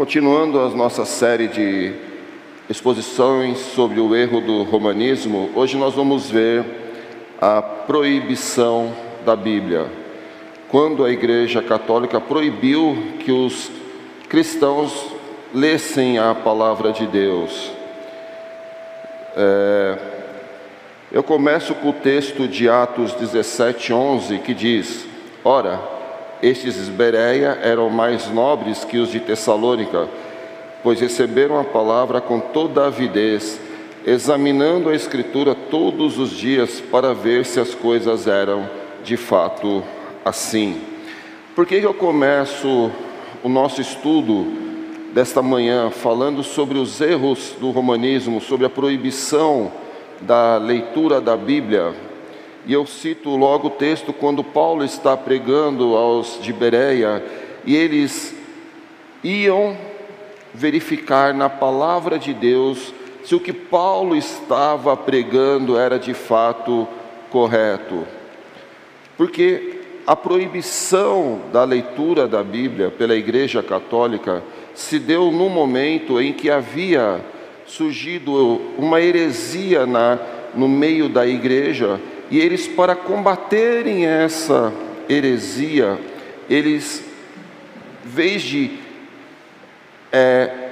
Continuando a nossa série de exposições sobre o erro do romanismo, hoje nós vamos ver a proibição da Bíblia. Quando a Igreja Católica proibiu que os cristãos lessem a palavra de Deus. É, eu começo com o texto de Atos 17, 11, que diz: Ora, estes de Bereia eram mais nobres que os de Tessalônica, pois receberam a palavra com toda avidez, examinando a Escritura todos os dias para ver se as coisas eram de fato assim. Por que eu começo o nosso estudo desta manhã falando sobre os erros do romanismo, sobre a proibição da leitura da Bíblia? E eu cito logo o texto quando Paulo está pregando aos de Bereia e eles iam verificar na palavra de Deus se o que Paulo estava pregando era de fato correto. Porque a proibição da leitura da Bíblia pela Igreja Católica se deu no momento em que havia surgido uma heresia na, no meio da igreja e eles, para combaterem essa heresia, eles, em vez de é,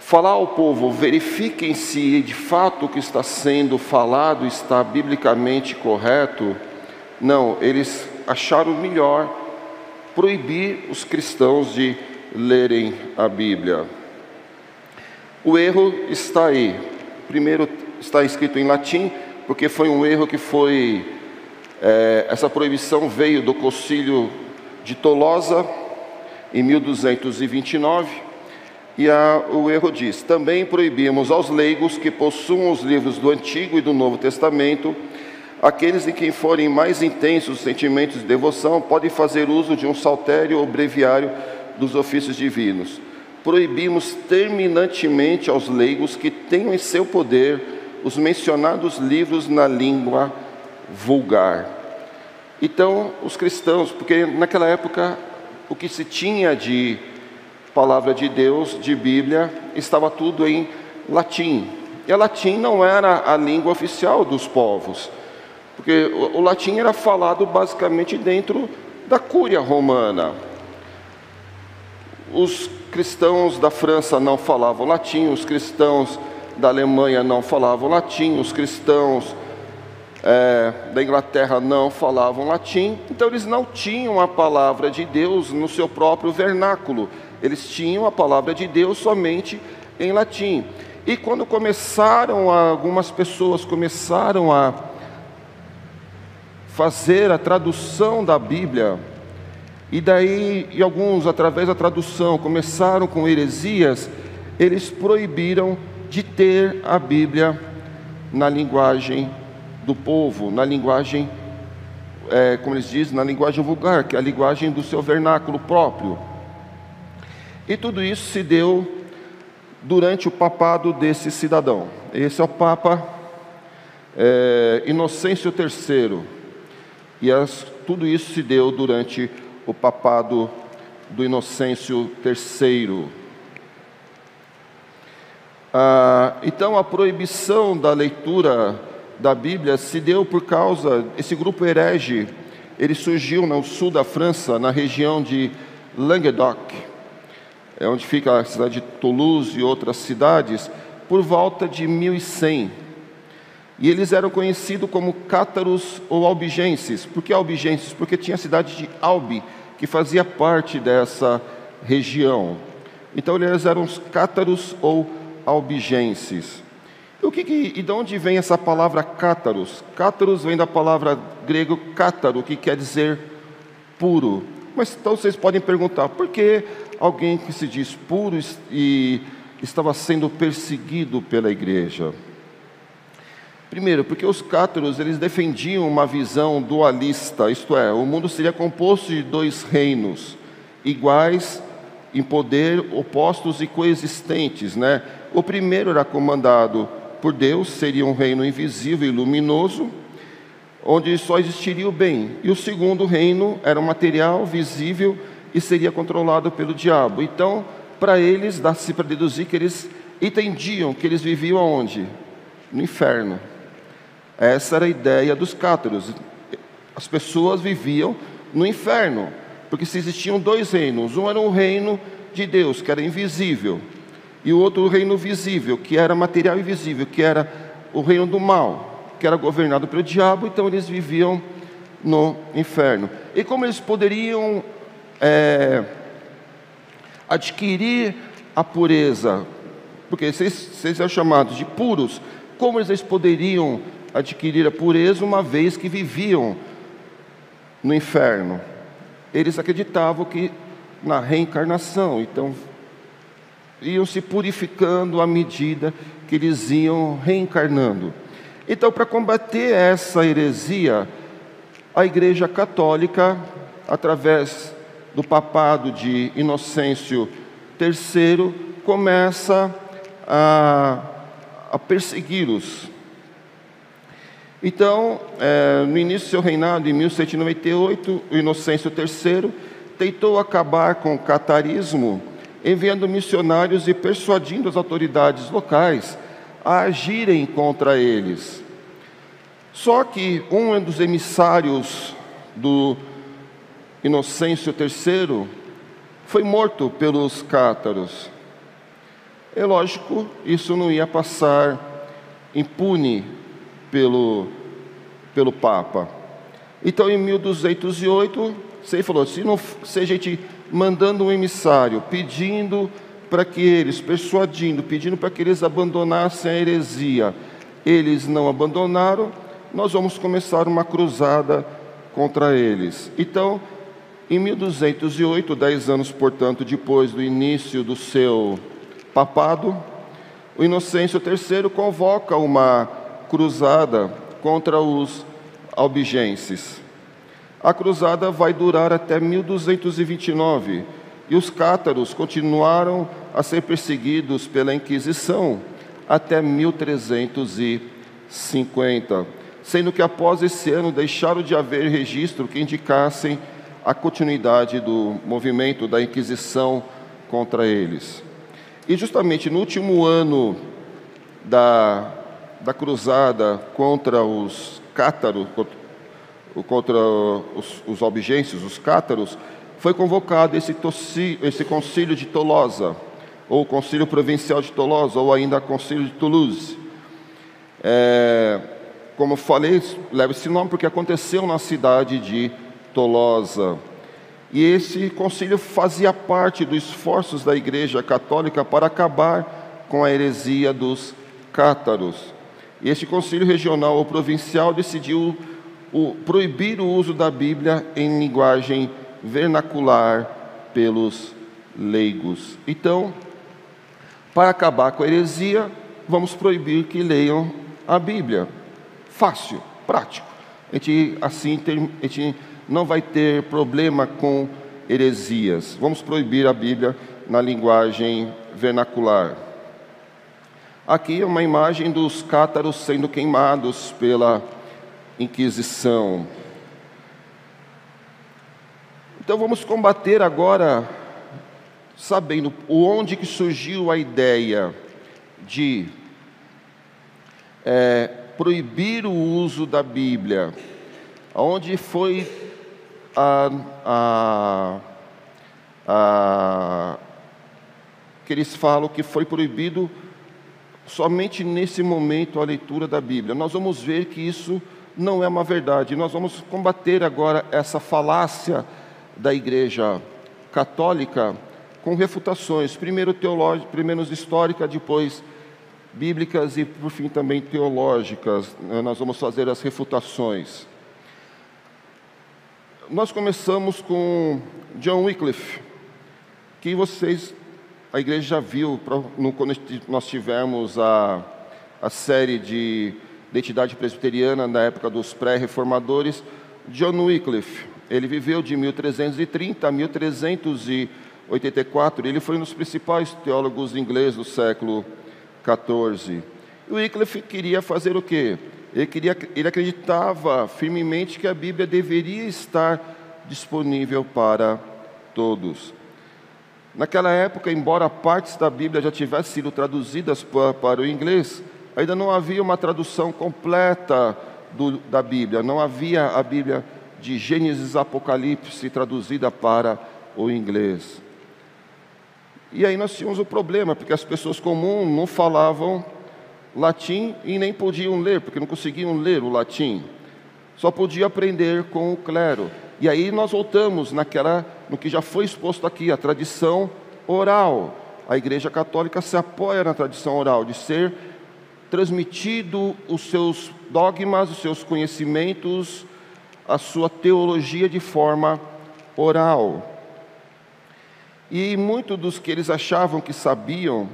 falar ao povo, verifiquem se de fato o que está sendo falado está biblicamente correto, não, eles acharam melhor proibir os cristãos de lerem a Bíblia. O erro está aí. Primeiro está escrito em latim, porque foi um erro que foi. É, essa proibição veio do Concílio de Tolosa, em 1229, e a, o erro diz: também proibimos aos leigos que possuam os livros do Antigo e do Novo Testamento, aqueles em quem forem mais intensos os sentimentos de devoção, podem fazer uso de um saltério ou breviário dos ofícios divinos. Proibimos terminantemente aos leigos que tenham em seu poder os mencionados livros na língua vulgar. Então, os cristãos, porque naquela época o que se tinha de palavra de Deus, de Bíblia, estava tudo em latim. E a latim não era a língua oficial dos povos, porque o, o latim era falado basicamente dentro da cúria romana. Os cristãos da França não falavam latim, os cristãos da Alemanha não falavam latim, os cristãos é, da Inglaterra não falavam latim, então eles não tinham a palavra de Deus no seu próprio vernáculo, eles tinham a palavra de Deus somente em latim. E quando começaram, a, algumas pessoas começaram a fazer a tradução da Bíblia, e daí, e alguns, através da tradução, começaram com heresias, eles proibiram de ter a Bíblia na linguagem do povo, na linguagem, é, como eles dizem, na linguagem vulgar, que é a linguagem do seu vernáculo próprio. E tudo isso se deu durante o papado desse cidadão. Esse é o Papa é, Inocêncio III. E as, tudo isso se deu durante o papado do Inocêncio III. Ah, então, a proibição da leitura da Bíblia se deu por causa, esse grupo herege, ele surgiu no sul da França, na região de Languedoc, é onde fica a cidade de Toulouse e outras cidades, por volta de 1100. E eles eram conhecidos como cátaros ou albigenses. Por que albigenses? Porque tinha a cidade de Albi, que fazia parte dessa região. Então eles eram os cátaros ou albigenses. O que, que, e de onde vem essa palavra cátaros? Cátaros vem da palavra grego cátaro, que quer dizer puro. Mas então vocês podem perguntar, por que alguém que se diz puro e estava sendo perseguido pela igreja? Primeiro, porque os cátaros eles defendiam uma visão dualista, isto é, o mundo seria composto de dois reinos iguais em poder, opostos e coexistentes, né? O primeiro era comandado por Deus, seria um reino invisível e luminoso, onde só existiria o bem. E o segundo reino era um material visível e seria controlado pelo diabo. Então, para eles dá-se para deduzir que eles entendiam que eles viviam aonde? No inferno. Essa era a ideia dos cátaros. As pessoas viviam no inferno, porque se existiam dois reinos, um era o reino de Deus, que era invisível, e o outro o reino visível, que era material invisível, que era o reino do mal, que era governado pelo diabo, então eles viviam no inferno. E como eles poderiam é, adquirir a pureza? Porque vocês, vocês são chamados de puros, como eles poderiam adquirir a pureza uma vez que viviam no inferno? Eles acreditavam que na reencarnação, então iam se purificando à medida que eles iam reencarnando. Então, para combater essa heresia, a Igreja Católica, através do papado de Inocêncio III, começa a, a persegui-los. Então, é, no início do seu reinado, em 1198, o Inocêncio III tentou acabar com o catarismo enviando missionários e persuadindo as autoridades locais a agirem contra eles. Só que um dos emissários do Inocêncio III foi morto pelos cátaros. É lógico, isso não ia passar impune pelo, pelo Papa. Então, em 1208, você falou: se, não, se a gente mandando um emissário, pedindo para que eles, persuadindo, pedindo para que eles abandonassem a heresia, eles não abandonaram, nós vamos começar uma cruzada contra eles. Então, em 1208, dez anos, portanto, depois do início do seu papado, o Inocêncio III convoca uma cruzada contra os albigenses. A cruzada vai durar até 1229 e os cátaros continuaram a ser perseguidos pela Inquisição até 1350, sendo que após esse ano deixaram de haver registro que indicassem a continuidade do movimento da Inquisição contra eles. E justamente no último ano da, da cruzada contra os cátaros, contra os, os os cátaros, foi convocado esse, tossi, esse concílio de Tolosa, ou concílio provincial de Tolosa, ou ainda concílio de Toulouse. É, como falei, leva esse nome porque aconteceu na cidade de Tolosa. E esse concílio fazia parte dos esforços da Igreja Católica para acabar com a heresia dos cátaros. E este concílio regional ou provincial decidiu o, proibir o uso da Bíblia em linguagem vernacular pelos leigos. Então, para acabar com a heresia, vamos proibir que leiam a Bíblia. Fácil, prático. A gente, assim, a gente não vai ter problema com heresias. Vamos proibir a Bíblia na linguagem vernacular. Aqui é uma imagem dos cátaros sendo queimados pela Inquisição. Então vamos combater agora, sabendo onde que surgiu a ideia de é, proibir o uso da Bíblia, onde foi a, a, a, que eles falam que foi proibido somente nesse momento a leitura da Bíblia. Nós vamos ver que isso não é uma verdade. Nós vamos combater agora essa falácia da Igreja Católica com refutações, primeiro teológicas, primeiro históricas, depois bíblicas e por fim também teológicas. Né? Nós vamos fazer as refutações. Nós começamos com John Wycliffe, que vocês, a igreja já viu quando nós tivemos a, a série de identidade presbiteriana na época dos pré-reformadores, John Wycliffe. Ele viveu de 1330 a 1384. Ele foi um dos principais teólogos ingleses do século XIV. Wycliffe queria fazer o quê? Ele, queria, ele acreditava firmemente que a Bíblia deveria estar disponível para todos. Naquela época, embora partes da Bíblia já tivessem sido traduzidas para o inglês, ainda não havia uma tradução completa do, da Bíblia, não havia a Bíblia de Gênesis Apocalipse traduzida para o inglês. E aí nós tínhamos o problema, porque as pessoas comuns não falavam latim e nem podiam ler, porque não conseguiam ler o latim. Só podia aprender com o clero. E aí nós voltamos naquela, no que já foi exposto aqui, a tradição oral. A Igreja Católica se apoia na tradição oral, de ser transmitido os seus dogmas, os seus conhecimentos, a sua teologia de forma oral. E muitos dos que eles achavam que sabiam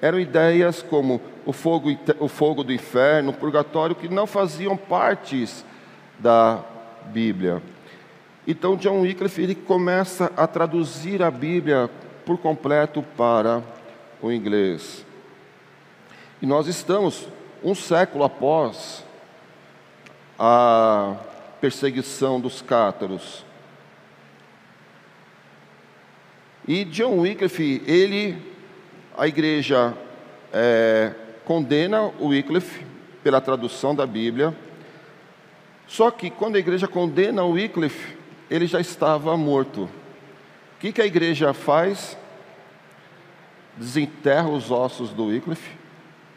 eram ideias como o fogo, o fogo do inferno, o purgatório, que não faziam partes da Bíblia. Então John Wycliffe ele começa a traduzir a Bíblia por completo para o inglês. E nós estamos um século após a perseguição dos cátaros. E John Wycliffe, ele, a igreja é, condena o Wycliffe pela tradução da Bíblia. Só que quando a igreja condena o Wycliffe, ele já estava morto. O que, que a igreja faz? Desenterra os ossos do Wycliffe,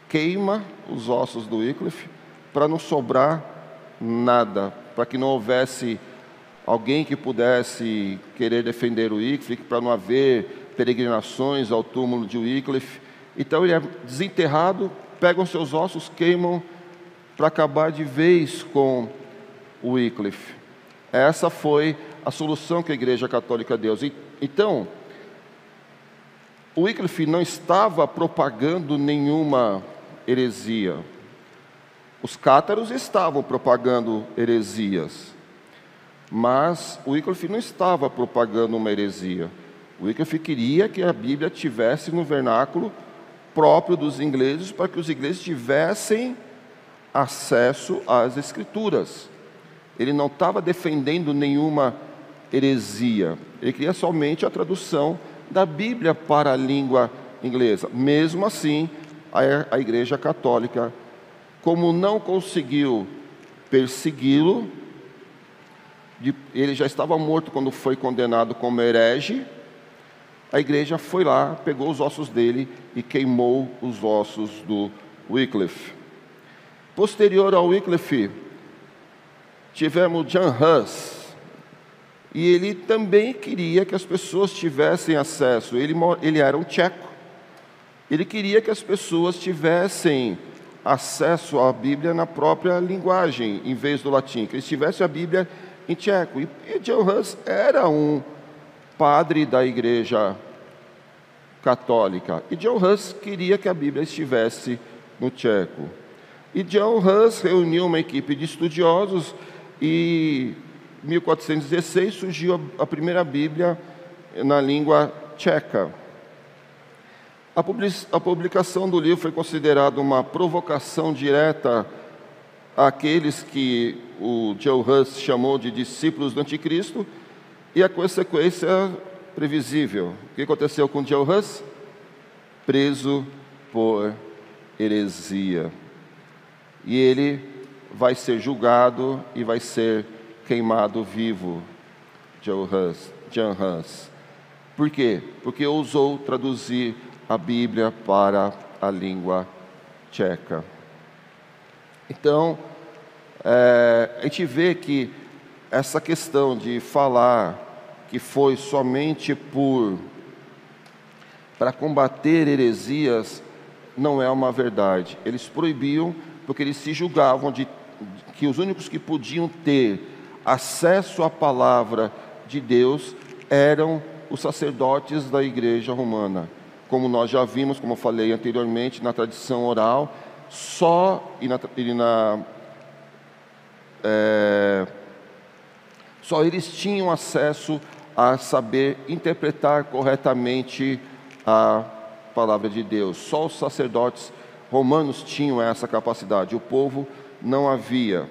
queima os ossos do Wycliffe, para não sobrar nada, para que não houvesse alguém que pudesse querer defender o Wycliffe, para não haver peregrinações ao túmulo de Wycliffe. Então ele é desenterrado, pegam seus ossos, queimam para acabar de vez com o Wycliffe. Essa foi a solução que a Igreja Católica deu. Então, o Wycliffe não estava propagando nenhuma heresia. Os cátaros estavam propagando heresias. Mas o Wycliffe não estava propagando uma heresia. O Wycliffe queria que a Bíblia tivesse no vernáculo próprio dos ingleses, para que os ingleses tivessem acesso às Escrituras. Ele não estava defendendo nenhuma heresia, ele queria somente a tradução da Bíblia para a língua inglesa. Mesmo assim, a, Igreja Católica, como não conseguiu persegui-lo, ele já estava morto quando foi condenado como herege. A igreja foi lá, pegou os ossos dele e queimou os ossos do Wycliffe. Posterior ao Wycliffe, tivemos John Hus. E ele também queria que as pessoas tivessem acesso. Ele, ele era um tcheco. Ele queria que as pessoas tivessem acesso à Bíblia na própria linguagem, em vez do latim. Que eles tivessem a Bíblia em tcheco. E, John Hus era um padre da igreja católica. E John Hus queria que a Bíblia estivesse no tcheco. E John Hus reuniu uma equipe de estudiosos e em 1416 surgiu a primeira Bíblia na língua tcheca. A publicação do livro foi considerada uma provocação direta àqueles que o Joe Hus chamou de discípulos do anticristo, e a consequência previsível. O que aconteceu com Joe Hus? Preso por heresia. E ele vai ser julgado e vai ser queimado vivo. Joe Hus, John Hus. Por quê? Porque ousou traduzir a Bíblia para a língua tcheca. Então, é, a gente vê que essa questão de falar que foi somente por para combater heresias não é uma verdade. Eles proibiam porque eles se julgavam de que os únicos que podiam ter acesso à palavra de Deus eram os sacerdotes da igreja romana. Como nós já vimos, como eu falei anteriormente, na tradição oral, só e na, e na é, só eles tinham acesso a saber interpretar corretamente a palavra de Deus. Só os sacerdotes romanos tinham essa capacidade, o povo não havia.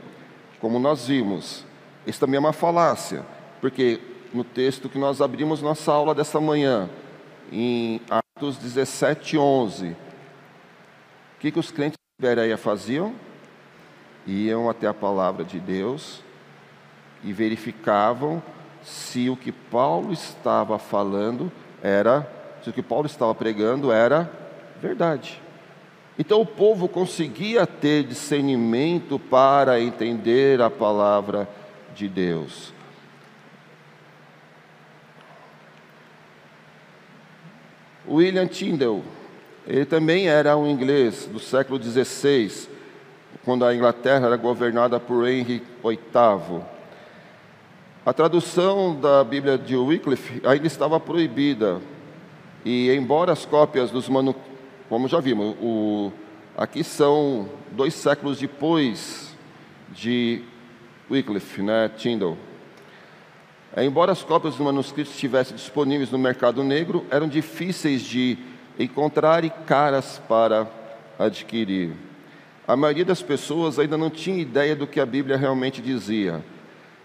Como nós vimos, isso também é uma falácia, porque no texto que nós abrimos nossa aula desta manhã, em Atos 17, 11. O que, que os crentes de Bereia faziam? Iam até a palavra de Deus e verificavam se o que Paulo estava falando era, se o que Paulo estava pregando era verdade. Então o povo conseguia ter discernimento para entender a palavra de Deus. William Tyndale, ele também era um inglês do século XVI, quando a Inglaterra era governada por Henry VIII. A tradução da Bíblia de Wycliffe ainda estava proibida, e embora as cópias dos manuscritos, como já vimos, o, aqui são dois séculos depois de Wycliffe, né, Tyndale. É, embora as cópias dos manuscritos estivessem disponíveis no mercado negro, eram difíceis de encontrar e caras para adquirir. A maioria das pessoas ainda não tinha ideia do que a Bíblia realmente dizia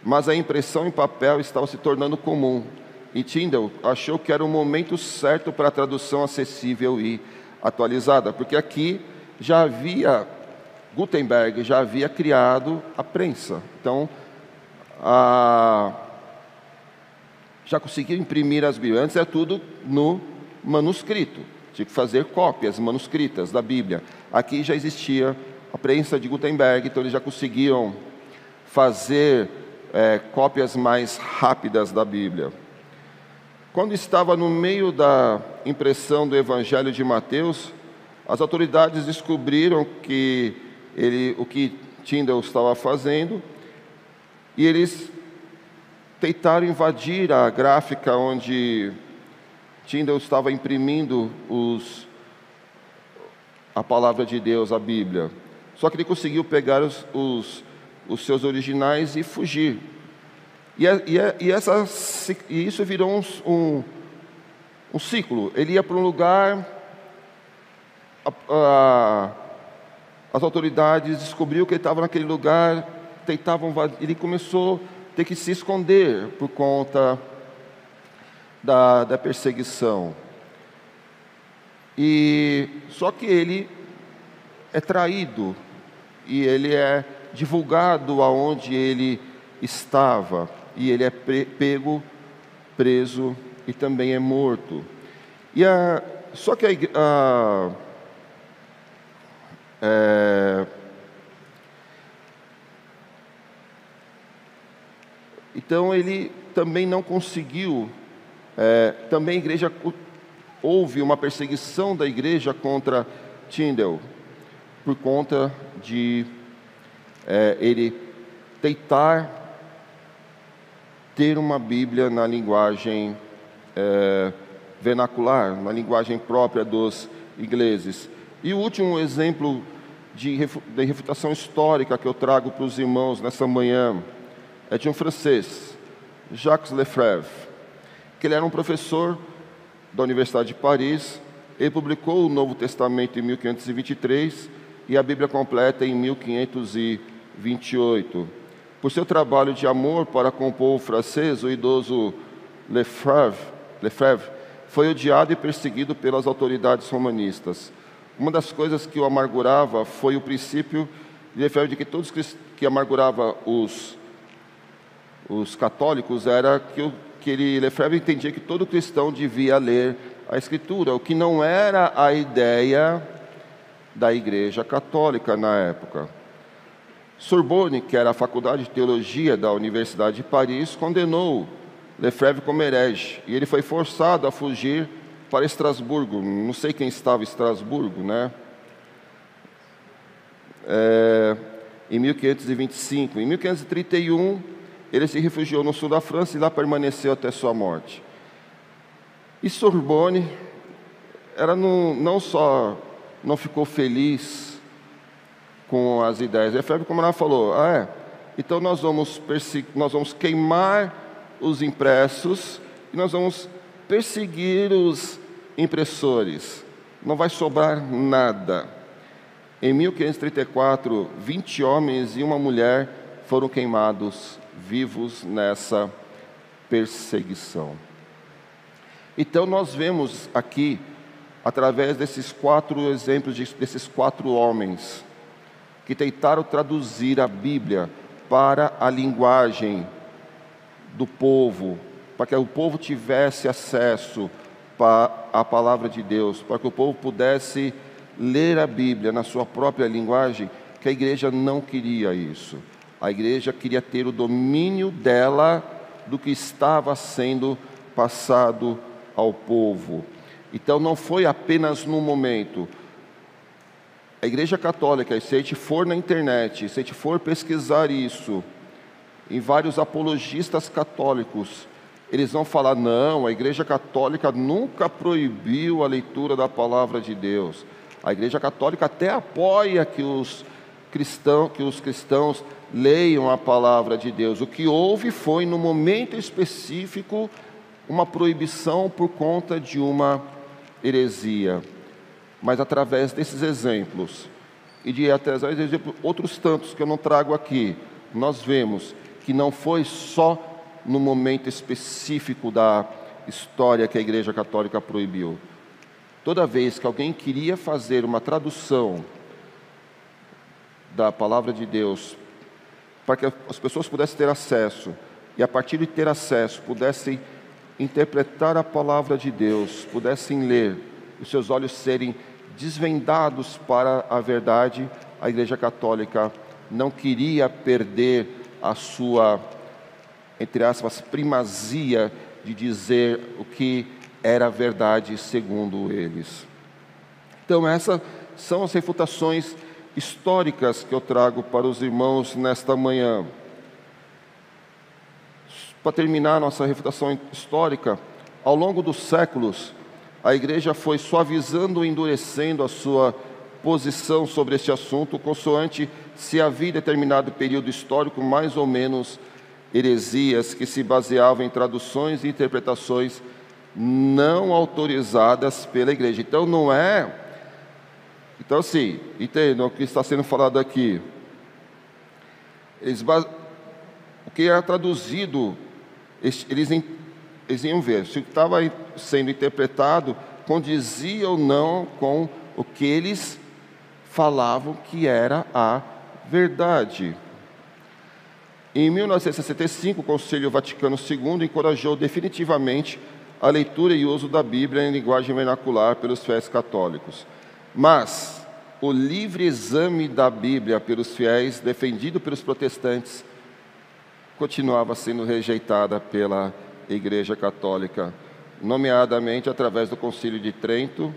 mas a impressão em papel estava se tornando comum. E Tyndall achou que era o momento certo para a tradução acessível e atualizada, porque aqui já havia, Gutenberg já havia criado a prensa. Então, a, já conseguiu imprimir as Bíblias. Antes era tudo no manuscrito, tinha que fazer cópias manuscritas da Bíblia. Aqui já existia a prensa de Gutenberg, então eles já conseguiam fazer é, cópias mais rápidas da Bíblia. Quando estava no meio da impressão do Evangelho de Mateus, as autoridades descobriram que ele, o que Tyndall estava fazendo e eles tentaram invadir a gráfica onde Tyndall estava imprimindo os, a palavra de Deus, a Bíblia. Só que ele conseguiu pegar os, os os seus originais e fugir. E, e, e, essa, e isso virou um, um, um, ciclo. Ele ia para um lugar, a, a, as autoridades descobriu que ele estava naquele lugar, tentavam ele começou ter que se esconder por conta da, da perseguição. E só que ele é traído e ele é divulgado aonde ele estava e ele é pego, preso e também é morto. E a, só que a, a é, então ele também não conseguiu. É, também a igreja houve uma perseguição da igreja contra Tyndale por conta de é, ele tentar ter uma Bíblia na linguagem é, vernacular, na linguagem própria dos ingleses. E o último exemplo de, de refutação histórica que eu trago para os irmãos nessa manhã é de um francês, Jacques Lefebvre, que ele era um professor da Universidade de Paris. Ele publicou o Novo Testamento em 1523 e a Bíblia completa em 1528. Por seu trabalho de amor para com o povo francês, o idoso Lefebvre, Lefebvre foi odiado e perseguido pelas autoridades romanistas. Uma das coisas que o amargurava foi o princípio de Lefebvre de que todos que amargurava os, os católicos era que, que ele, Lefebvre entendia que todo cristão devia ler a Escritura, o que não era a ideia da Igreja Católica na época. Sorbonne, que era a faculdade de teologia da Universidade de Paris, condenou Lefebvre como herege e ele foi forçado a fugir para Estrasburgo. Não sei quem estava em Estrasburgo, né? É, em 1525. Em 1531, ele se refugiou no sul da França e lá permaneceu até sua morte. E Sorbonne era no, não só não ficou feliz com as ideias. Efébio, como ela falou, ah, é, então nós vamos, nós vamos queimar os impressos e nós vamos perseguir os impressores. Não vai sobrar nada. Em 1534, 20 homens e uma mulher foram queimados vivos nessa perseguição. Então nós vemos aqui, através desses quatro exemplos, desses quatro homens, que tentaram traduzir a Bíblia para a linguagem do povo, para que o povo tivesse acesso à palavra de Deus, para que o povo pudesse ler a Bíblia na sua própria linguagem, que a igreja não queria isso. A igreja queria ter o domínio dela do que estava sendo passado ao povo. Então não foi apenas no momento. A Igreja Católica, se a gente for na internet, se a gente for pesquisar isso, em vários apologistas católicos, eles vão falar: não, a Igreja Católica nunca proibiu a leitura da palavra de Deus. A Igreja Católica até apoia que os cristãos, que os cristãos leiam a palavra de Deus. O que houve foi, no momento específico, uma proibição por conta de uma heresia. Mas através desses exemplos, e de até outros tantos que eu não trago aqui, nós vemos que não foi só no momento específico da história que a Igreja Católica proibiu. Toda vez que alguém queria fazer uma tradução da palavra de Deus para que as pessoas pudessem ter acesso e a partir de ter acesso pudessem interpretar a palavra de Deus, pudessem ler, os seus olhos serem desvendados para a verdade, a Igreja Católica não queria perder a sua, entre aspas, primazia de dizer o que era verdade segundo eles. Então, essas são as refutações históricas que eu trago para os irmãos nesta manhã. Para terminar nossa refutação histórica, ao longo dos séculos, a igreja foi suavizando e endurecendo a sua posição sobre este assunto, consoante se havia determinado período histórico mais ou menos heresias que se baseavam em traduções e interpretações não autorizadas pela igreja. Então não é então, assim, entendam o que está sendo falado aqui. Eles, o que era traduzido, eles, eles iam ver se o que estava sendo interpretado condizia ou não com o que eles falavam que era a verdade. Em 1965, o Conselho Vaticano II encorajou definitivamente a leitura e uso da Bíblia em linguagem vernacular pelos fiéis católicos. Mas o livre exame da Bíblia pelos fiéis, defendido pelos protestantes, continuava sendo rejeitada pela Igreja Católica, nomeadamente através do Concílio de Trento.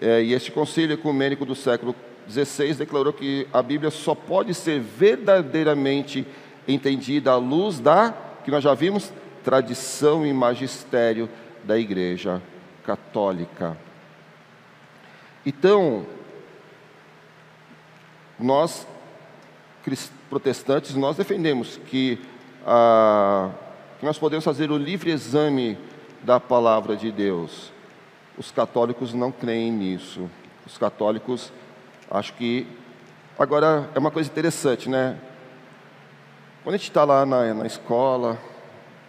É, e este concílio ecumênico do século XVI declarou que a Bíblia só pode ser verdadeiramente entendida à luz da, que nós já vimos, tradição e magistério da Igreja Católica. Então, nós protestantes, nós defendemos que, ah, que nós podemos fazer o livre exame da palavra de Deus. Os católicos não creem nisso. Os católicos, acho que. Agora, é uma coisa interessante, né? Quando a gente está lá na, na escola,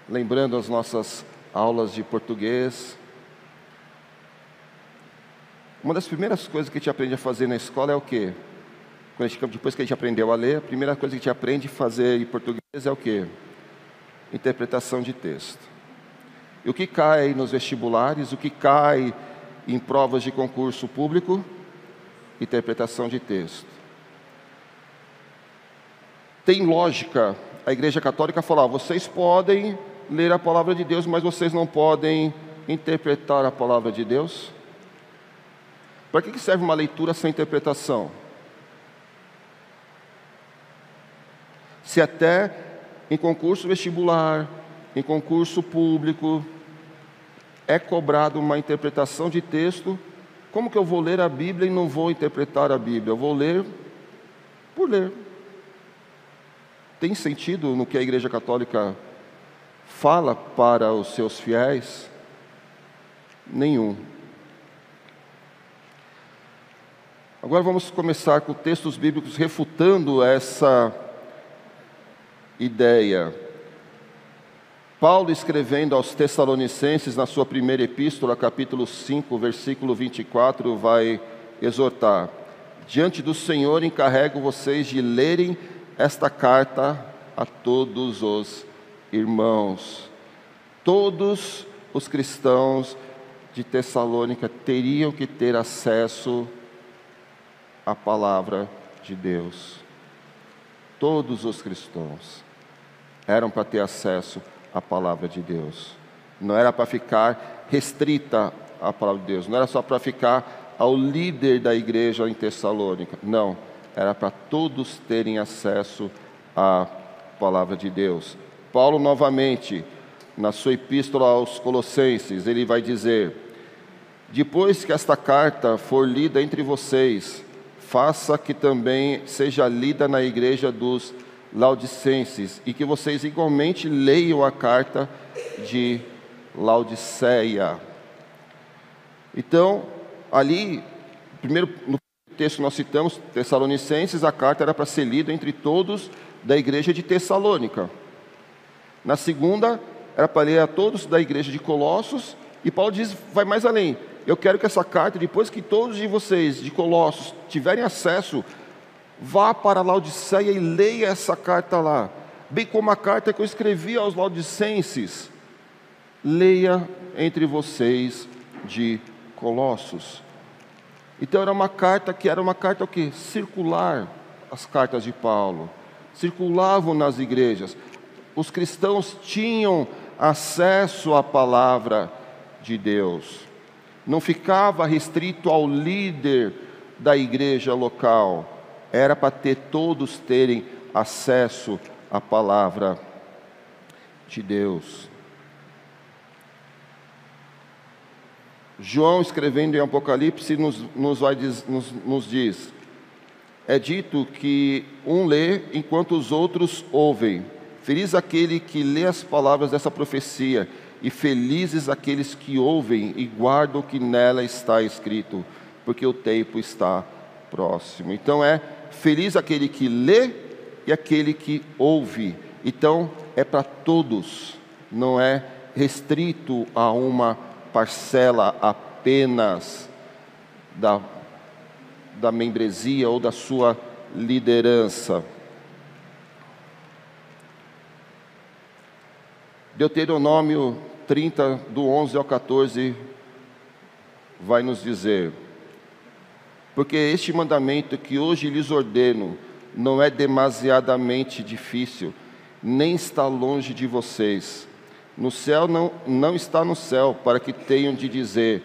lembrando as nossas aulas de português, uma das primeiras coisas que a gente aprende a fazer na escola é o quê? Depois que a gente aprendeu a ler, a primeira coisa que a gente aprende a fazer em português é o quê? Interpretação de texto. E o que cai nos vestibulares, o que cai em provas de concurso público? Interpretação de texto. Tem lógica a Igreja Católica falar: vocês podem ler a palavra de Deus, mas vocês não podem interpretar a palavra de Deus? Para que serve uma leitura sem interpretação? Se até em concurso vestibular, em concurso público, é cobrado uma interpretação de texto, como que eu vou ler a Bíblia e não vou interpretar a Bíblia? Eu vou ler por ler. Tem sentido no que a Igreja Católica fala para os seus fiéis? Nenhum. Agora vamos começar com textos bíblicos refutando essa ideia. Paulo escrevendo aos Tessalonicenses na sua primeira epístola, capítulo 5, versículo 24, vai exortar: Diante do Senhor encarrego vocês de lerem esta carta a todos os irmãos. Todos os cristãos de Tessalônica teriam que ter acesso à palavra de Deus. Todos os cristãos eram para ter acesso à palavra de Deus. Não era para ficar restrita à palavra de Deus, não era só para ficar ao líder da igreja em Tessalônica. Não, era para todos terem acesso à palavra de Deus. Paulo novamente na sua epístola aos Colossenses, ele vai dizer: Depois que esta carta for lida entre vocês, faça que também seja lida na igreja dos Laodicenses e que vocês igualmente leiam a carta de Laodiceia. Então, ali, primeiro no texto nós citamos Tessalonicenses, a carta era para ser lida entre todos da igreja de Tessalônica. Na segunda, era para ler a todos da igreja de Colossos, e Paulo diz, vai mais além. Eu quero que essa carta, depois que todos de vocês de Colossos tiverem acesso, vá para Laodiceia e leia essa carta lá. Bem como a carta que eu escrevi aos Laodicenses. Leia entre vocês de Colossos. Então era uma carta que era uma carta o quê? Circular, as cartas de Paulo. Circulavam nas igrejas. Os cristãos tinham acesso à palavra de Deus. Não ficava restrito ao líder da igreja local, era para ter todos terem acesso à palavra de Deus. João, escrevendo em Apocalipse, nos, nos, vai, nos, nos diz: é dito que um lê enquanto os outros ouvem. Feliz aquele que lê as palavras dessa profecia, e felizes aqueles que ouvem e guardam o que nela está escrito, porque o tempo está próximo. Então é feliz aquele que lê e aquele que ouve. Então é para todos, não é restrito a uma parcela apenas da, da membresia ou da sua liderança. Deuteronômio 30, do 11 ao 14, vai nos dizer: Porque este mandamento que hoje lhes ordeno não é demasiadamente difícil, nem está longe de vocês. No céu não, não está no céu, para que tenham de dizer: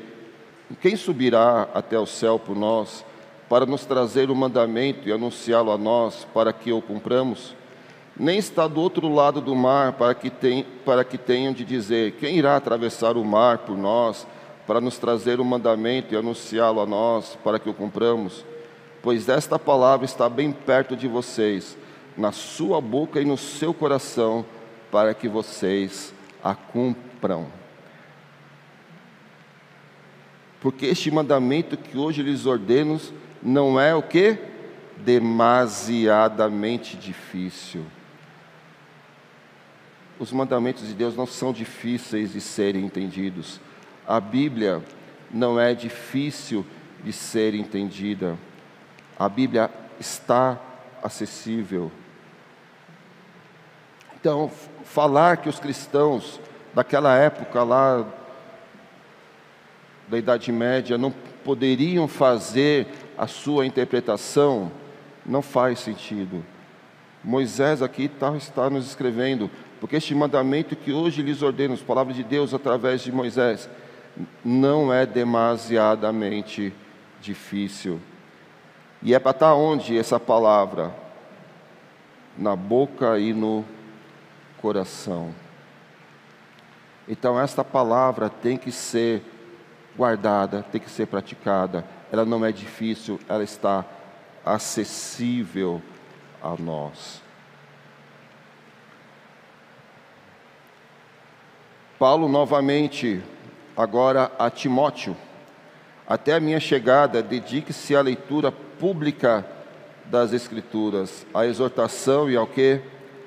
Quem subirá até o céu por nós, para nos trazer o mandamento e anunciá-lo a nós, para que o cumpramos? Nem está do outro lado do mar para que, tem, para que tenham de dizer: quem irá atravessar o mar por nós, para nos trazer o mandamento e anunciá-lo a nós, para que o cumpramos? Pois esta palavra está bem perto de vocês, na sua boca e no seu coração, para que vocês a cumpram. Porque este mandamento que hoje lhes ordeno não é o que? Demasiadamente difícil os mandamentos de Deus não são difíceis de serem entendidos. A Bíblia não é difícil de ser entendida. A Bíblia está acessível. Então, falar que os cristãos daquela época lá da Idade Média não poderiam fazer a sua interpretação não faz sentido. Moisés aqui está, está nos escrevendo: porque este mandamento que hoje lhes ordeno, as palavras de Deus através de Moisés, não é demasiadamente difícil. E é para estar onde essa palavra? Na boca e no coração. Então, esta palavra tem que ser guardada, tem que ser praticada. Ela não é difícil, ela está acessível a nós. Paulo novamente, agora a Timóteo. Até a minha chegada, dedique-se à leitura pública das Escrituras, à exortação e ao que?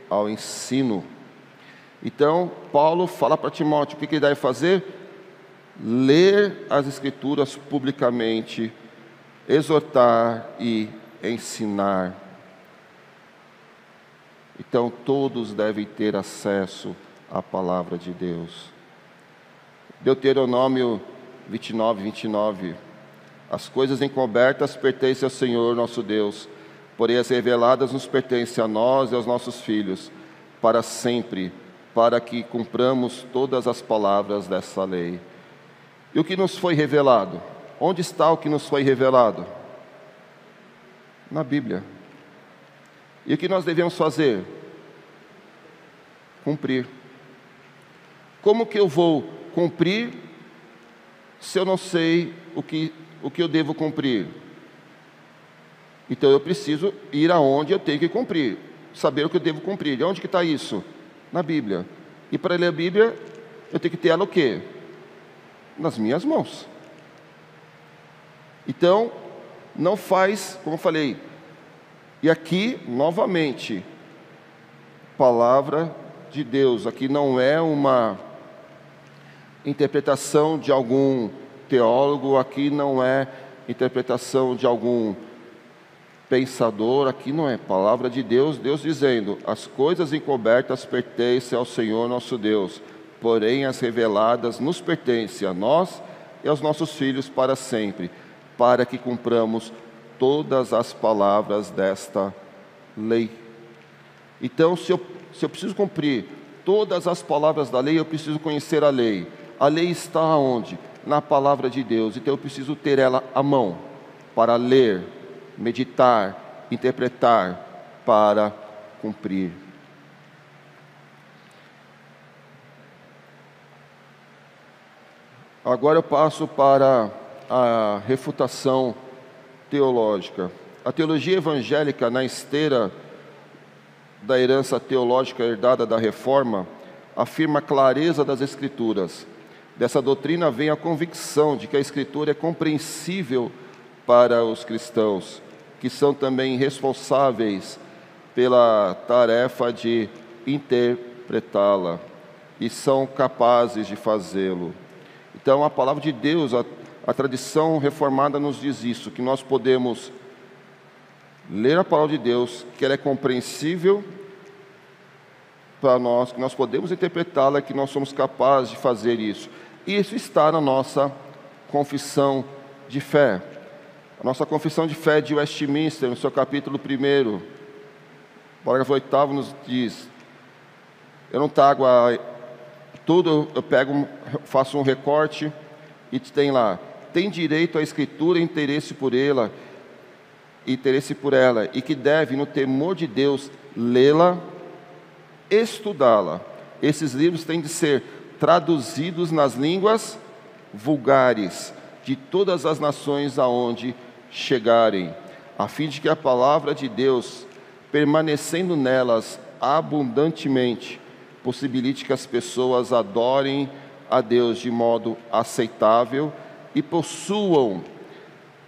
Ao ensino. Então, Paulo fala para Timóteo o que ele deve fazer? Ler as Escrituras publicamente, exortar e ensinar. Então, todos devem ter acesso à palavra de Deus. Deuteronômio 29, 29. As coisas encobertas pertencem ao Senhor nosso Deus, porém as reveladas nos pertencem a nós e aos nossos filhos, para sempre, para que cumpramos todas as palavras dessa lei. E o que nos foi revelado? Onde está o que nos foi revelado? Na Bíblia. E o que nós devemos fazer? Cumprir. Como que eu vou cumprir se eu não sei o que, o que eu devo cumprir? Então eu preciso ir aonde eu tenho que cumprir, saber o que eu devo cumprir. E onde que está isso? Na Bíblia. E para ler a Bíblia, eu tenho que ter ela o quê? Nas minhas mãos. Então, não faz, como eu falei, e aqui, novamente, palavra de Deus, aqui não é uma interpretação de algum teólogo, aqui não é interpretação de algum pensador, aqui não é palavra de Deus, Deus dizendo: as coisas encobertas pertencem ao Senhor nosso Deus, porém as reveladas nos pertencem a nós e aos nossos filhos para sempre, para que cumpramos todas as palavras desta lei. Então, se eu, se eu preciso cumprir todas as palavras da lei, eu preciso conhecer a lei. A lei está onde? Na palavra de Deus. Então eu preciso ter ela à mão para ler, meditar, interpretar, para cumprir. Agora eu passo para a refutação teológica. A teologia evangélica, na esteira da herança teológica herdada da reforma, afirma a clareza das Escrituras Dessa doutrina vem a convicção de que a Escritura é compreensível para os cristãos, que são também responsáveis pela tarefa de interpretá-la e são capazes de fazê-lo. Então, a palavra de Deus, a, a tradição reformada nos diz isso, que nós podemos ler a palavra de Deus, que ela é compreensível para nós, que nós podemos interpretá-la, que nós somos capazes de fazer isso. Isso está na nossa confissão de fé. A nossa confissão de fé de Westminster, no seu capítulo 1, parágrafo 8 nos diz: Eu não trago a, tudo, eu pego, faço um recorte e tem lá: tem direito à escritura e interesse por ela, interesse por ela, e que deve, no temor de Deus, lê-la estudá-la. Esses livros têm de ser traduzidos nas línguas vulgares de todas as nações aonde chegarem, a fim de que a palavra de Deus, permanecendo nelas abundantemente, possibilite que as pessoas adorem a Deus de modo aceitável e possuam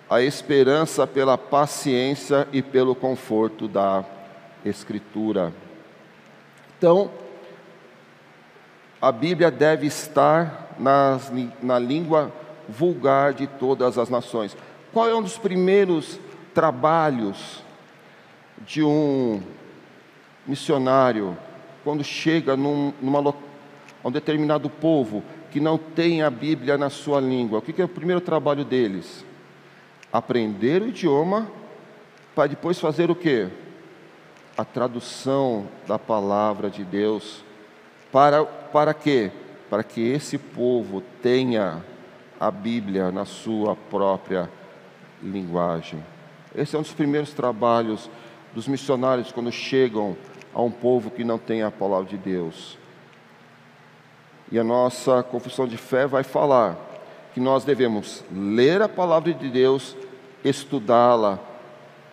a esperança pela paciência e pelo conforto da Escritura. Então, a Bíblia deve estar nas, na língua vulgar de todas as nações. Qual é um dos primeiros trabalhos de um missionário quando chega num, numa, um determinado povo que não tem a Bíblia na sua língua? O que é o primeiro trabalho deles? Aprender o idioma para depois fazer o quê? a tradução da palavra de Deus. Para, para quê? Para que esse povo tenha a Bíblia na sua própria linguagem. Esse é um dos primeiros trabalhos dos missionários quando chegam a um povo que não tem a palavra de Deus. E a nossa confissão de fé vai falar que nós devemos ler a palavra de Deus, estudá-la,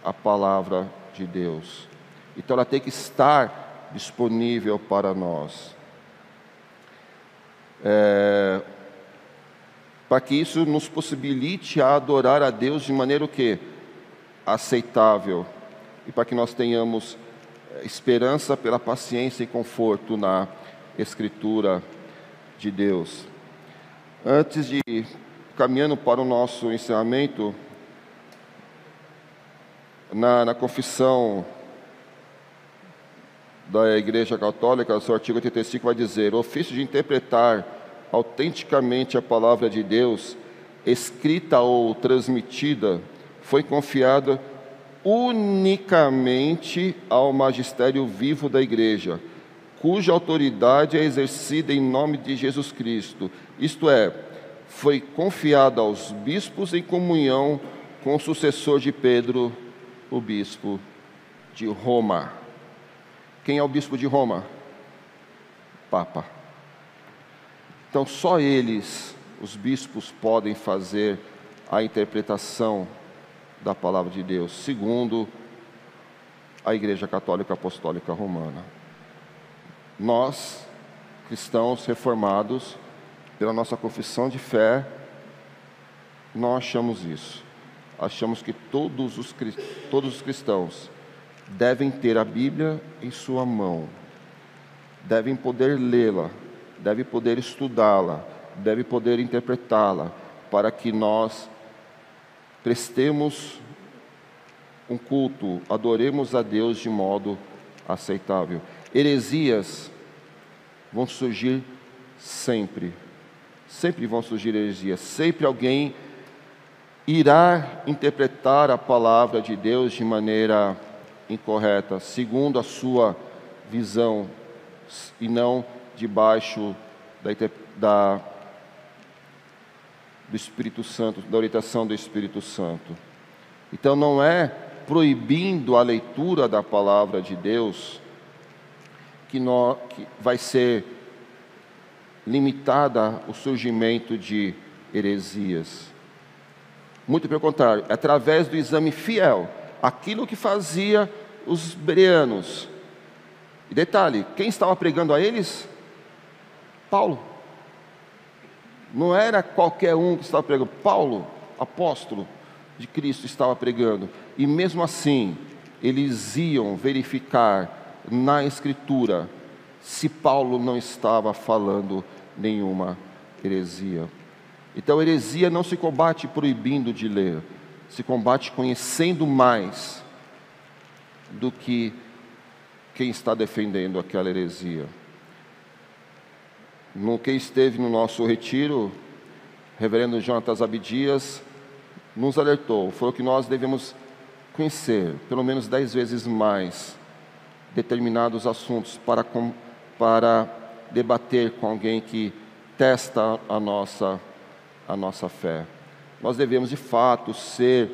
a palavra de Deus. Então ela tem que estar disponível para nós. É, para que isso nos possibilite a adorar a Deus de maneira o quê? Aceitável. E para que nós tenhamos é, esperança pela paciência e conforto na Escritura de Deus. Antes de caminhando para o nosso encerramento, na, na confissão da Igreja Católica, seu artigo 85 vai dizer: o ofício de interpretar autenticamente a palavra de Deus, escrita ou transmitida, foi confiada unicamente ao magistério vivo da Igreja, cuja autoridade é exercida em nome de Jesus Cristo, isto é, foi confiada aos bispos em comunhão com o sucessor de Pedro, o bispo de Roma. Quem é o bispo de Roma? Papa. Então, só eles, os bispos, podem fazer a interpretação da palavra de Deus, segundo a Igreja Católica Apostólica Romana. Nós, cristãos reformados, pela nossa confissão de fé, não achamos isso. Achamos que todos os, todos os cristãos devem ter a Bíblia em sua mão, devem poder lê-la, devem poder estudá-la, devem poder interpretá-la, para que nós prestemos um culto, adoremos a Deus de modo aceitável. Heresias vão surgir sempre, sempre vão surgir heresias, sempre alguém irá interpretar a palavra de Deus de maneira incorreta, segundo a sua visão, e não debaixo da, da, do Espírito Santo, da orientação do Espírito Santo. Então não é proibindo a leitura da palavra de Deus que, nós, que vai ser limitada o surgimento de heresias. Muito pelo contrário, é através do exame fiel, aquilo que fazia os bereanos. E detalhe, quem estava pregando a eles? Paulo. Não era qualquer um que estava pregando. Paulo, apóstolo de Cristo, estava pregando. E mesmo assim, eles iam verificar na Escritura se Paulo não estava falando nenhuma heresia. Então, heresia não se combate proibindo de ler, se combate conhecendo mais do que quem está defendendo aquela heresia. No que esteve no nosso retiro, reverendo Jonatas Abdias nos alertou, falou que nós devemos conhecer pelo menos dez vezes mais determinados assuntos para, para debater com alguém que testa a nossa, a nossa fé. Nós devemos de fato ser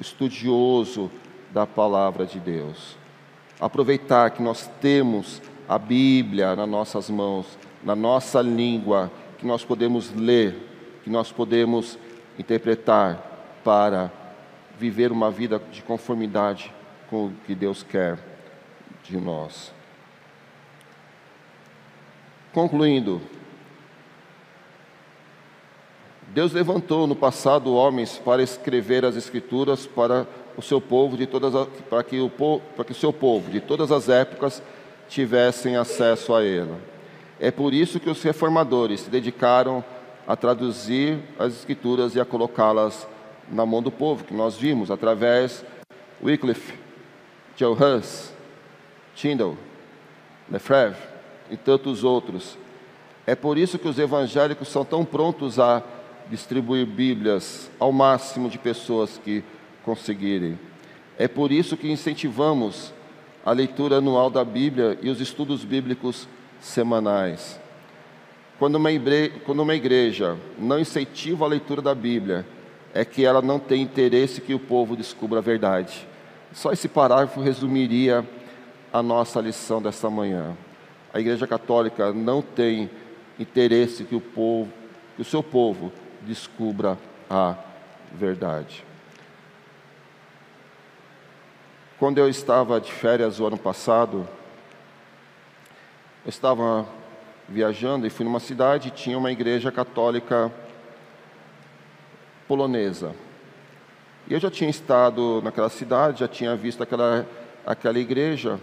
estudioso da palavra de Deus. Aproveitar que nós temos a Bíblia nas nossas mãos, na nossa língua, que nós podemos ler, que nós podemos interpretar para viver uma vida de conformidade com o que Deus quer de nós. Concluindo, Deus levantou no passado homens para escrever as escrituras para o seu povo de todas as, para que o para que o seu povo de todas as épocas tivessem acesso a ela. É por isso que os reformadores se dedicaram a traduzir as escrituras e a colocá-las na mão do povo, que nós vimos através Wycliffe, Joe Hus, Tyndall, Lefebvre e tantos outros. É por isso que os evangélicos são tão prontos a distribuir Bíblias ao máximo de pessoas que conseguirem. É por isso que incentivamos a leitura anual da Bíblia e os estudos bíblicos semanais. Quando uma, igreja, quando uma igreja não incentiva a leitura da Bíblia, é que ela não tem interesse que o povo descubra a verdade. Só esse parágrafo resumiria a nossa lição desta manhã. A Igreja Católica não tem interesse que o povo, que o seu povo descubra a verdade. Quando eu estava de férias o ano passado, eu estava viajando e fui numa cidade e tinha uma igreja católica polonesa. E eu já tinha estado naquela cidade, já tinha visto aquela, aquela igreja.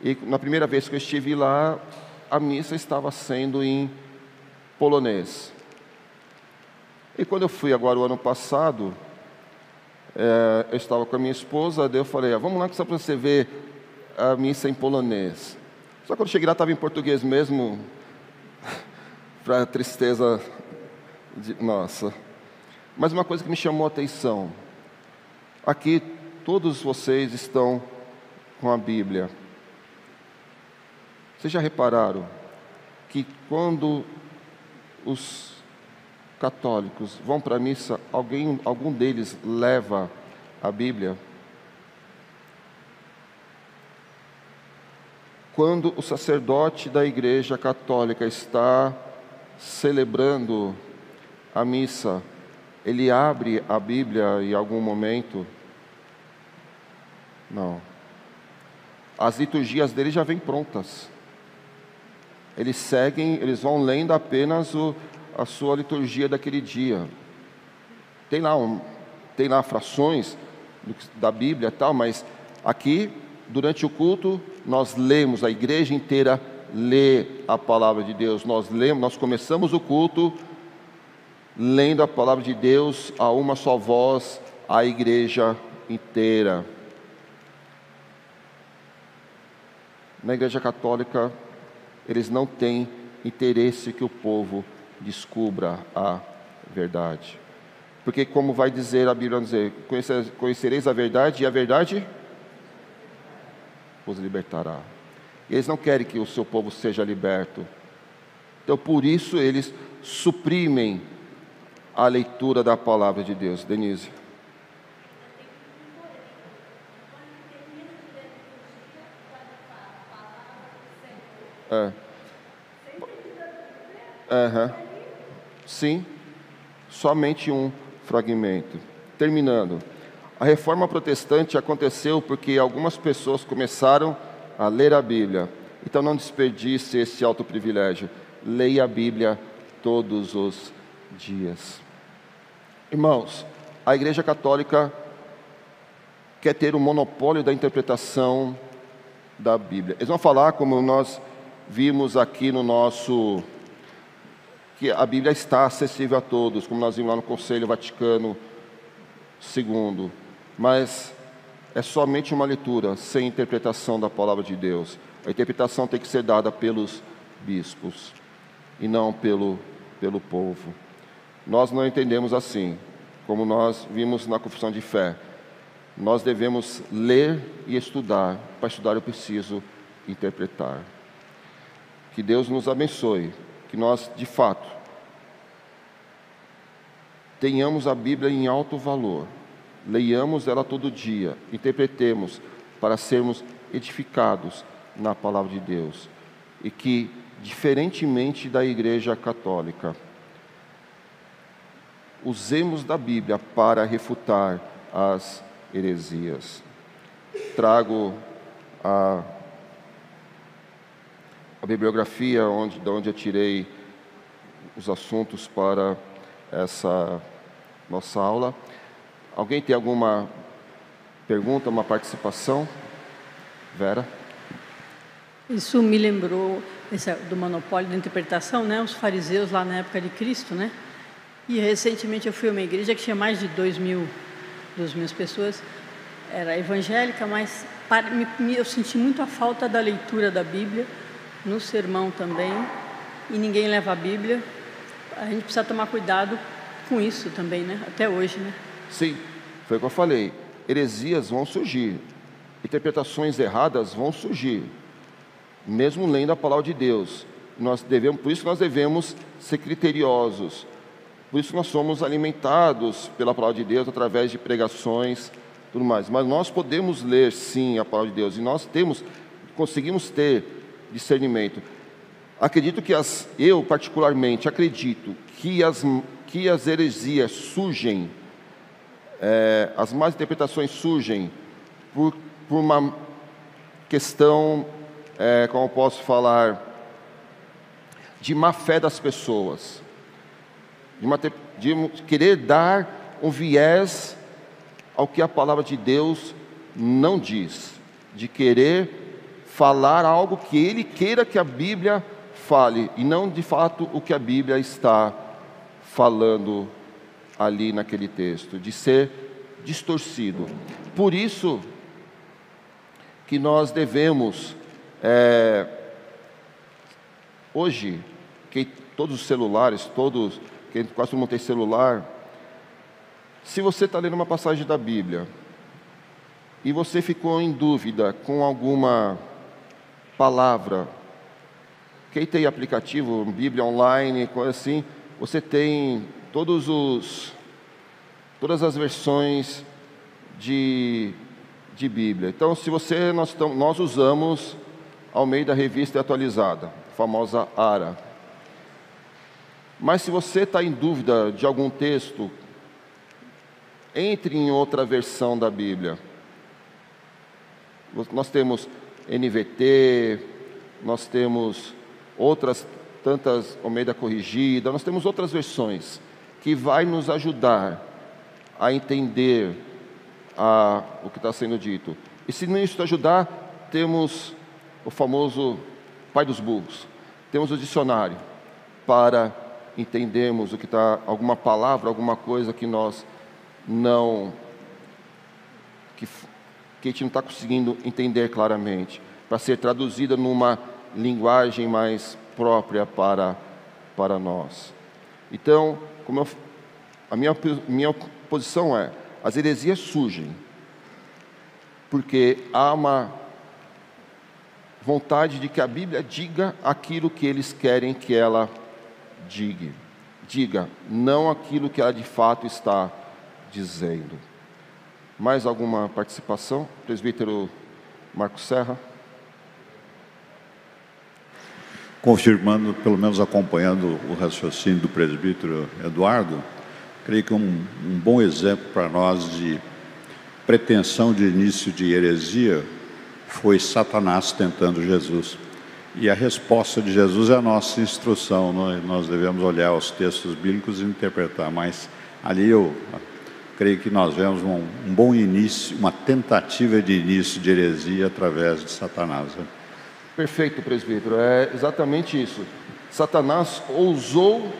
E na primeira vez que eu estive lá, a missa estava sendo em polonês. E quando eu fui agora o ano passado, é, eu estava com a minha esposa, daí eu falei, ah, vamos lá só para você ver a missa em polonês. Só quando cheguei lá estava em português mesmo, para tristeza de nossa. Mas uma coisa que me chamou a atenção, aqui todos vocês estão com a Bíblia. Vocês já repararam que quando os católicos vão para a missa, alguém, algum deles leva a Bíblia? Quando o sacerdote da Igreja Católica está celebrando a missa, ele abre a Bíblia em algum momento? Não. As liturgias dele já vêm prontas. Eles seguem, eles vão lendo apenas o, a sua liturgia daquele dia. Tem lá, um, tem lá frações da Bíblia tal, mas aqui, durante o culto, nós lemos, a igreja inteira lê a palavra de Deus. Nós lemos, nós começamos o culto lendo a palavra de Deus a uma só voz, a igreja inteira. Na igreja católica, eles não têm interesse que o povo descubra a verdade. Porque, como vai dizer a Bíblia, dizer, conhecereis a verdade e a verdade os libertará. Eles não querem que o seu povo seja liberto. Então, por isso, eles suprimem a leitura da palavra de Deus. Denise. É. Uhum. Sim, somente um fragmento. Terminando. A reforma protestante aconteceu porque algumas pessoas começaram a ler a Bíblia. Então não desperdice esse alto privilégio. Leia a Bíblia todos os dias. Irmãos, a Igreja Católica quer ter o monopólio da interpretação da Bíblia. Eles vão falar como nós vimos aqui no nosso que a Bíblia está acessível a todos, como nós vimos lá no Conselho Vaticano II, mas é somente uma leitura, sem interpretação da palavra de Deus. A interpretação tem que ser dada pelos bispos e não pelo, pelo povo. Nós não entendemos assim, como nós vimos na confissão de fé. Nós devemos ler e estudar. Para estudar, eu preciso interpretar. Que Deus nos abençoe que nós, de fato, tenhamos a Bíblia em alto valor, leiamos ela todo dia, interpretemos para sermos edificados na palavra de Deus e que, diferentemente da Igreja Católica, usemos da Bíblia para refutar as heresias. Trago a a bibliografia onde, de onde eu tirei os assuntos para essa nossa aula. Alguém tem alguma pergunta, uma participação? Vera? Isso me lembrou esse, do monopólio da interpretação, né? Os fariseus lá na época de Cristo, né? E recentemente eu fui a uma igreja que tinha mais de dois mil, duas mil pessoas. Era evangélica, mas para, me, eu senti muito a falta da leitura da Bíblia no sermão também, e ninguém leva a Bíblia. A gente precisa tomar cuidado com isso também, né? Até hoje, né? Sim, foi o que eu falei. Heresias vão surgir, interpretações erradas vão surgir, mesmo lendo a palavra de Deus. Nós devemos, por isso nós devemos ser criteriosos. Por isso nós somos alimentados pela palavra de Deus através de pregações, tudo mais. Mas nós podemos ler sim a palavra de Deus e nós temos, conseguimos ter discernimento. Acredito que as, eu particularmente acredito que as, que as heresias surgem, é, as más interpretações surgem por, por uma questão, é, como posso falar, de má fé das pessoas, de, uma, de querer dar um viés ao que a palavra de Deus não diz, de querer falar algo que ele queira que a Bíblia fale e não de fato o que a Bíblia está falando ali naquele texto, de ser distorcido. Por isso que nós devemos, é, hoje, que todos os celulares, todos, que quase todo mundo tem celular, se você está lendo uma passagem da Bíblia e você ficou em dúvida com alguma palavra, quem tem aplicativo, Bíblia online, coisa assim, você tem todos os todas as versões de, de Bíblia. Então, se você nós, nós usamos ao meio da revista atualizada, famosa ARA. Mas se você está em dúvida de algum texto, entre em outra versão da Bíblia. Nós temos NVT, nós temos outras tantas Almeida corrigida, nós temos outras versões que vai nos ajudar a entender a, o que está sendo dito. E se não isso ajudar, temos o famoso pai dos burros, temos o dicionário para entendermos o que está, alguma palavra, alguma coisa que nós não, que, que a gente não está conseguindo entender claramente, para ser traduzida numa linguagem mais própria para, para nós. Então, como eu, a minha, minha posição é: as heresias surgem porque há uma vontade de que a Bíblia diga aquilo que eles querem que ela diga. Diga, não aquilo que ela de fato está dizendo. Mais alguma participação? Presbítero Marcos Serra. Confirmando, pelo menos acompanhando o raciocínio do presbítero Eduardo, creio que um, um bom exemplo para nós de pretensão de início de heresia foi Satanás tentando Jesus. E a resposta de Jesus é a nossa instrução, nós, nós devemos olhar os textos bíblicos e interpretar, mas ali eu creio que nós vemos um, um bom início, uma tentativa de início de heresia através de Satanás. Né? Perfeito, presbítero, é exatamente isso. Satanás ousou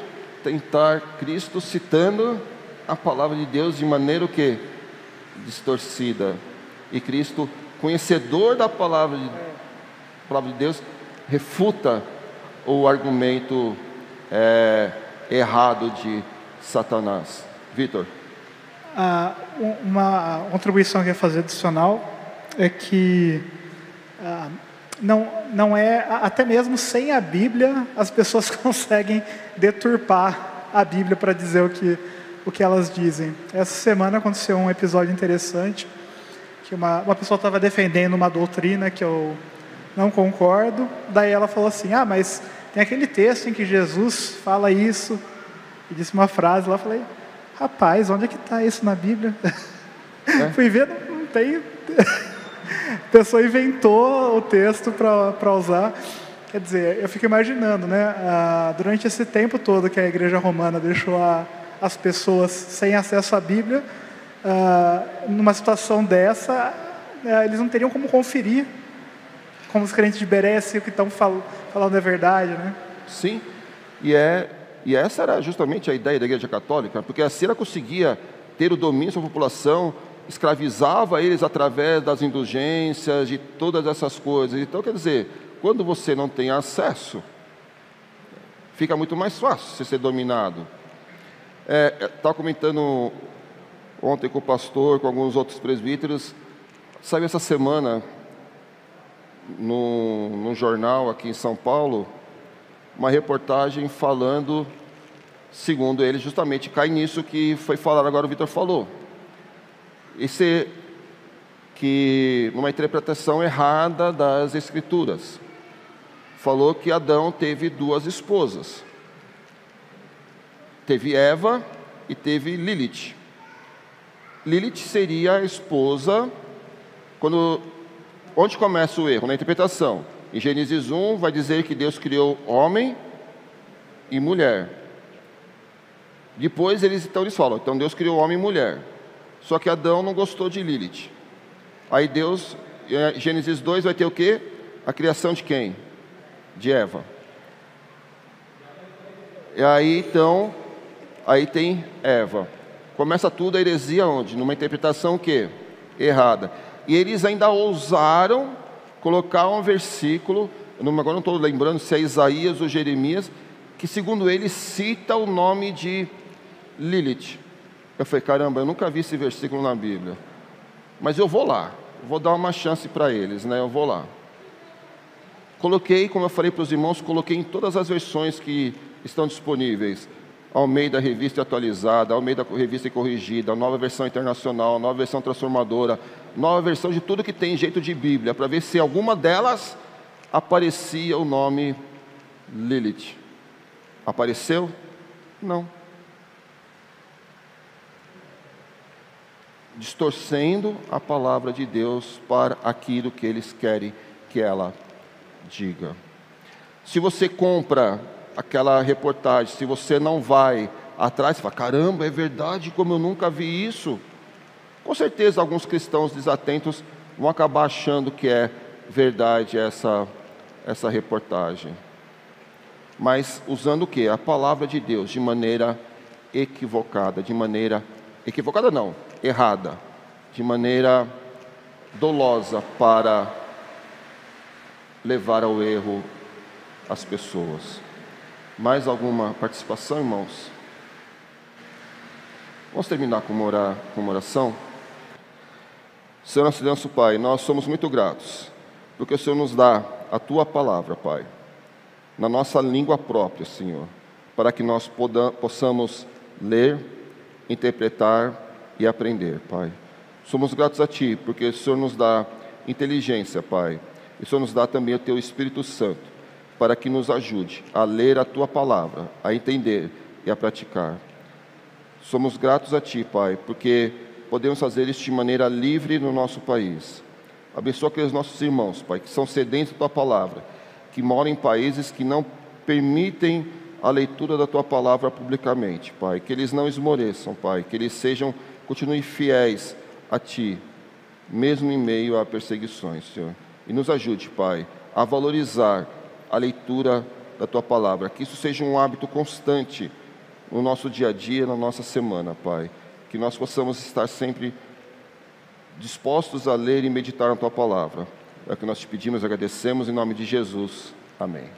tentar Cristo citando a palavra de Deus de maneira que distorcida. E Cristo, conhecedor da palavra de, palavra de Deus, refuta o argumento é, errado de Satanás. Vitor. Ah, uma contribuição que eu ia fazer adicional é que ah, não, não é, até mesmo sem a Bíblia, as pessoas conseguem deturpar a Bíblia para dizer o que, o que elas dizem. Essa semana aconteceu um episódio interessante, que uma, uma pessoa estava defendendo uma doutrina que eu não concordo, daí ela falou assim, ah, mas tem aquele texto em que Jesus fala isso, e disse uma frase lá, eu falei, Rapaz, onde é que está isso na Bíblia? É? Fui ver, não, não tem. a pessoa inventou o texto para usar. Quer dizer, eu fico imaginando, né? Ah, durante esse tempo todo que a igreja romana deixou a, as pessoas sem acesso à Bíblia, ah, numa situação dessa, ah, eles não teriam como conferir como os crentes de Berea se o que estão fal falando é verdade, né? Sim, e é e essa era justamente a ideia da Igreja Católica, porque assim ela conseguia ter o domínio sobre a população, escravizava eles através das indulgências, de todas essas coisas. Então, quer dizer, quando você não tem acesso, fica muito mais fácil você ser dominado. Estava é, é comentando ontem com o pastor, com alguns outros presbíteros, sabe, essa semana, no jornal aqui em São Paulo, uma reportagem falando, segundo ele, justamente cai nisso que foi falado agora o Vitor falou. Esse que numa interpretação errada das escrituras falou que Adão teve duas esposas. Teve Eva e teve Lilith. Lilith seria a esposa quando onde começa o erro na interpretação em Gênesis 1 vai dizer que Deus criou homem e mulher. Depois eles então eles falam, então Deus criou homem e mulher. Só que Adão não gostou de Lilith. Aí Deus, Gênesis 2 vai ter o quê? A criação de quem? De Eva. E aí então, aí tem Eva. Começa tudo a heresia onde? Numa interpretação que errada. E eles ainda ousaram colocar um versículo, agora não estou lembrando se é Isaías ou Jeremias, que segundo eles cita o nome de Lilith. Eu falei, caramba, eu nunca vi esse versículo na Bíblia. Mas eu vou lá, vou dar uma chance para eles, né? Eu vou lá. Coloquei, como eu falei para os irmãos, coloquei em todas as versões que estão disponíveis. Ao meio da revista atualizada, ao meio da revista corrigida, nova versão internacional, nova versão transformadora, nova versão de tudo que tem jeito de Bíblia, para ver se alguma delas aparecia o nome Lilith. Apareceu? Não. Distorcendo a palavra de Deus para aquilo que eles querem que ela diga. Se você compra aquela reportagem, se você não vai atrás, você fala: caramba, é verdade, como eu nunca vi isso. Com certeza, alguns cristãos desatentos vão acabar achando que é verdade essa, essa reportagem. Mas usando o que? A palavra de Deus de maneira equivocada, de maneira equivocada não, errada, de maneira dolosa para levar ao erro as pessoas. Mais alguma participação, irmãos? Vamos terminar com uma, com uma oração? Senhor nosso Deus, Pai, nós somos muito gratos, porque o Senhor nos dá a Tua palavra, Pai, na nossa língua própria, Senhor, para que nós possamos ler, interpretar e aprender, Pai. Somos gratos a Ti, porque o Senhor nos dá inteligência, Pai, e o Senhor nos dá também o Teu Espírito Santo para que nos ajude a ler a tua palavra, a entender e a praticar. Somos gratos a ti, Pai, porque podemos fazer isso de maneira livre no nosso país. Abençoa aqueles nossos irmãos, Pai, que são sedentos da tua palavra, que moram em países que não permitem a leitura da tua palavra publicamente, Pai. Que eles não esmoreçam, Pai, que eles sejam, continuem fiéis a ti, mesmo em meio a perseguições, Senhor. E nos ajude, Pai, a valorizar a leitura da tua palavra. Que isso seja um hábito constante no nosso dia a dia, na nossa semana, Pai. Que nós possamos estar sempre dispostos a ler e meditar na tua palavra. É o que nós te pedimos, agradecemos em nome de Jesus. Amém.